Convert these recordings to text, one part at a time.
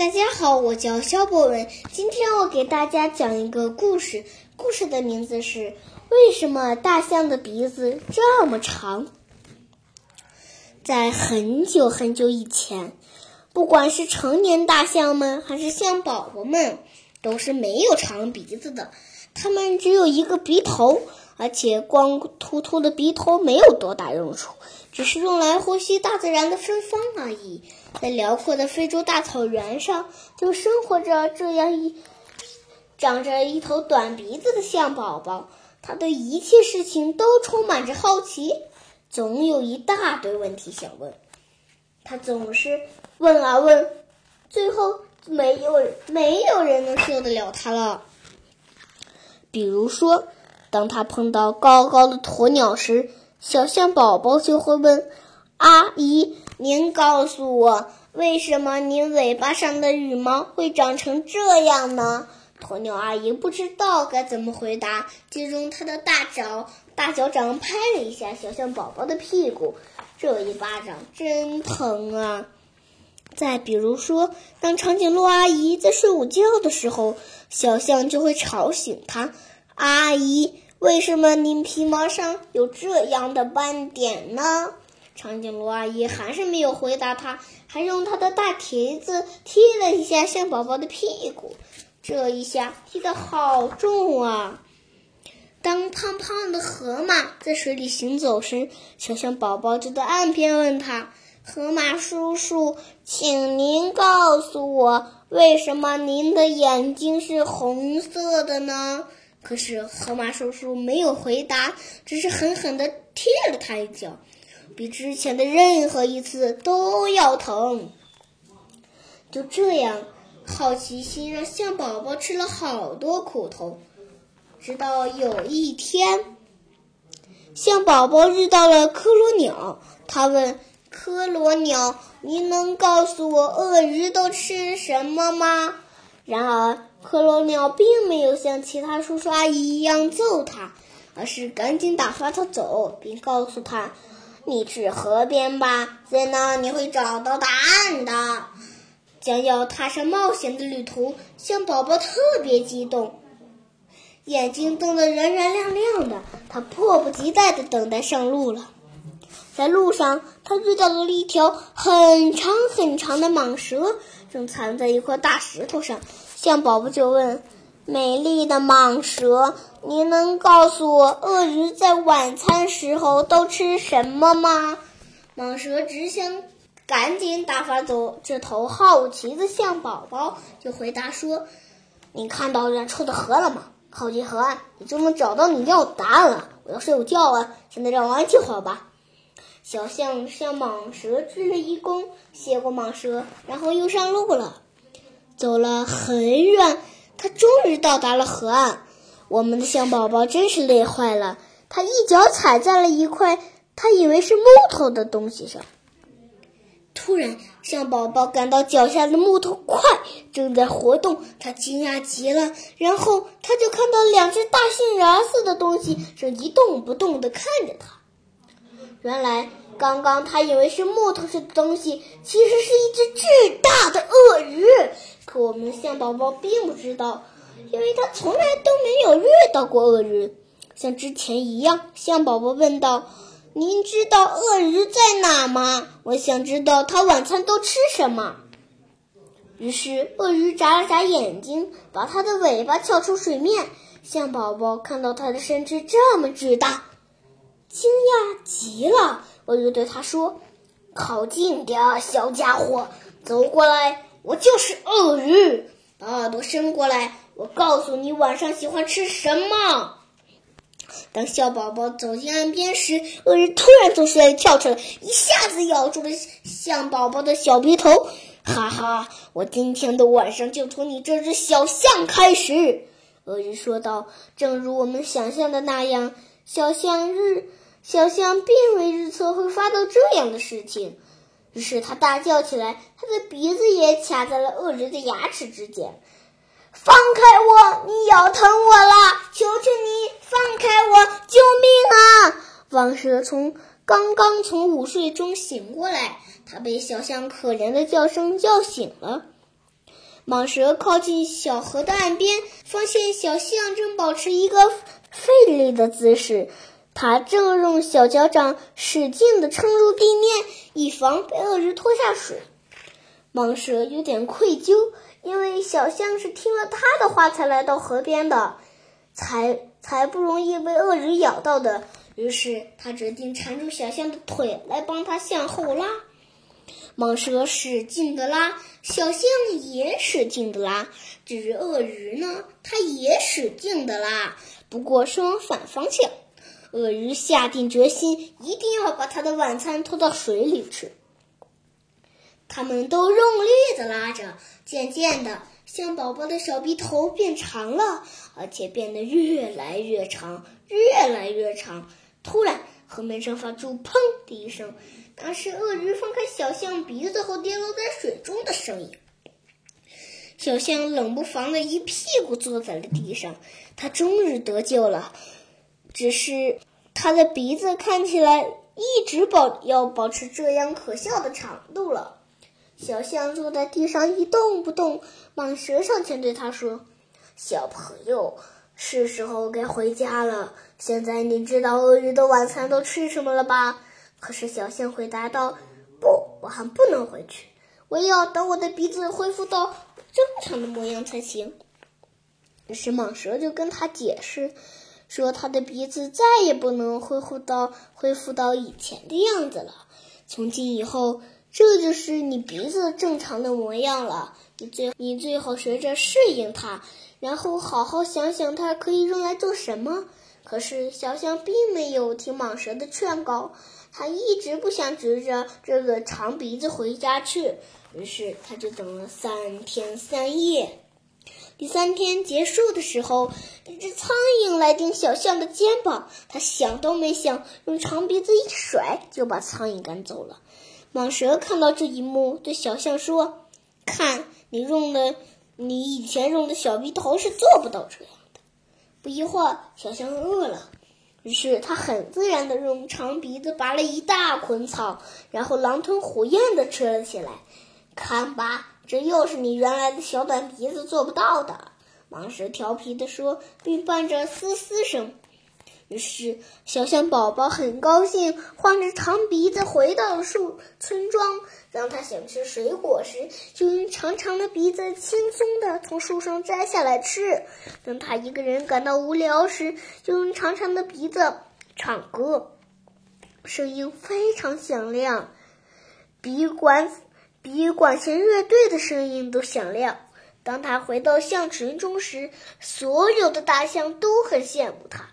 大家好，我叫肖博文。今天我给大家讲一个故事，故事的名字是《为什么大象的鼻子这么长》。在很久很久以前，不管是成年大象们还是象宝宝们，都是没有长鼻子的。它们只有一个鼻头，而且光秃秃的鼻头没有多大用处，只是用来呼吸大自然的芬芳而已。在辽阔的非洲大草原上，就生活着这样一长着一头短鼻子的象宝宝。他对一切事情都充满着好奇，总有一大堆问题想问。他总是问啊问，最后没有没有人能受得了他了。比如说，当他碰到高高的鸵鸟时，小象宝宝就会问：“阿姨。”您告诉我，为什么您尾巴上的羽毛会长成这样呢？鸵鸟阿姨不知道该怎么回答，就用它的大脚大脚掌拍了一下小象宝宝的屁股，这一巴掌真疼啊！再比如说，当长颈鹿阿姨在睡午觉的时候，小象就会吵醒它：“阿姨，为什么您皮毛上有这样的斑点呢？”长颈鹿阿姨还是没有回答他，还用他的大蹄子踢了一下象宝宝的屁股，这一下踢得好重啊！当胖胖的河马在水里行走时，小象宝宝就在岸边问他：“河马叔叔，请您告诉我，为什么您的眼睛是红色的呢？”可是河马叔叔没有回答，只是狠狠地踢了他一脚。比之前的任何一次都要疼。就这样，好奇心让象宝宝吃了好多苦头。直到有一天，象宝宝遇到了科罗鸟，他问科罗鸟：“您能告诉我鳄鱼都吃什么吗？”然而，科罗鸟并没有像其他叔叔阿姨一样揍他，而是赶紧打发他走，并告诉他。你去河边吧，在那你会找到答案的。将要踏上冒险的旅途，象宝宝特别激动，眼睛瞪得圆圆亮亮的。他迫不及待地等待上路了。在路上，他遇到了一条很长很长的蟒蛇，正藏在一块大石头上。象宝宝就问。美丽的蟒蛇，你能告诉我鳄鱼在晚餐时候都吃什么吗？蟒蛇只想赶紧打发走这头好奇的象宝宝，就回答说：“你看到远处的河了吗？靠近河岸，你就能找到你要的答案了。我要睡午觉了，现在让我安静会儿吧。”小象向蟒蛇鞠了一躬，谢过蟒蛇，然后又上路了，走了很远。他终于到达了河岸，我们的象宝宝真是累坏了。他一脚踩在了一块他以为是木头的东西上。突然，象宝宝感到脚下的木头块正在活动，他惊讶极了。然后，他就看到两只大杏仁似的东西正一动不动地看着他。原来，刚刚他以为是木头似的东西，其实是一只巨大的鳄。象宝宝并不知道，因为他从来都没有遇到过鳄鱼。像之前一样，象宝宝问道：“您知道鳄鱼在哪吗？我想知道它晚餐都吃什么。”于是，鳄鱼眨了眨眼睛，把它的尾巴翘出水面。象宝宝看到它的身躯这么巨大，惊讶极了。鳄鱼对他说：“靠近点，小家伙，走过来。”我就是鳄鱼，把耳朵伸过来，我告诉你晚上喜欢吃什么。当小宝宝走进岸边时，鳄鱼突然从水里跳出来，一下子咬住了象宝宝的小鼻头。哈哈，我今天的晚上就从你这只小象开始。鳄鱼说道。正如我们想象的那样，小象日小象并未预测会发生这样的事情。于是他大叫起来，他的鼻子也卡在了鳄鱼的牙齿之间。放开我！你咬疼我了！求求你放开我！救命啊！王蛇从刚刚从午睡中醒过来，他被小象可怜的叫声叫醒了。蟒蛇靠近小河的岸边，发现小象正保持一个费力的姿势，它正用小脚掌使劲地撑住地面，以防被鳄鱼拖下水。蟒蛇有点愧疚，因为小象是听了他的话才来到河边的，才才不容易被鳄鱼咬到的。于是，他决定缠住小象的腿来帮他向后拉。蟒蛇使劲的拉，小象也使劲的拉。至于鳄鱼呢，它也使劲的拉，不过是往反方向。鳄鱼下定决心，一定要把它的晚餐拖到水里去。他们都用力的拉着，渐渐的，象宝宝的小鼻头变长了，而且变得越来越长，越来越长。突然，河面上发出“砰”的一声，那是鳄鱼放开小象鼻子后跌落在水中的声音。小象冷不防的一屁股坐在了地上，它终于得救了。只是它的鼻子看起来一直保要保持这样可笑的长度了。小象坐在地上一动不动，蟒蛇上前对他说：“小朋友。”是时候该回家了。现在你知道鳄鱼的晚餐都吃什么了吧？可是小象回答道：“不，我还不能回去，我要等我的鼻子恢复到正常的模样才行。”于是蟒蛇就跟他解释，说他的鼻子再也不能恢复到恢复到以前的样子了。从今以后，这就是你鼻子正常的模样了。你最你最好学着适应它。然后好好想想，它可以用来做什么。可是小象并没有听蟒蛇的劝告，它一直不想举着这个长鼻子回家去。于是，它就等了三天三夜。第三天结束的时候，一只苍蝇来叮小象的肩膀，它想都没想，用长鼻子一甩，就把苍蝇赶走了。蟒蛇看到这一幕，对小象说：“看你用的。”你以前用的小鼻头是做不到这样的。不一会儿，小象饿了，于是它很自然的用长鼻子拔了一大捆草，然后狼吞虎咽的吃了起来。看吧，这又是你原来的小短鼻子做不到的。蟒蛇调皮的说，并伴着嘶嘶声。于是，小象宝宝很高兴，晃着长鼻子回到了树村庄。当他想吃水果时，就用长长的鼻子轻松地从树上摘下来吃；当他一个人感到无聊时，就用长长的鼻子唱歌，声音非常响亮，鼻管比管弦乐队的声音都响亮。当他回到象群中时，所有的大象都很羡慕他。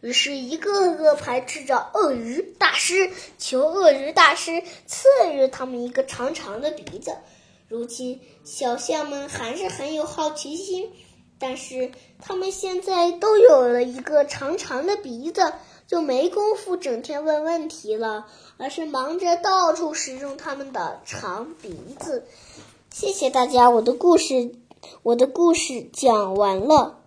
于是，一个个排斥着鳄鱼大师，求鳄鱼大师赐予他们一个长长的鼻子。如今，小象们还是很有好奇心，但是他们现在都有了一个长长的鼻子，就没工夫整天问问题了，而是忙着到处使用他们的长鼻子。谢谢大家，我的故事，我的故事讲完了。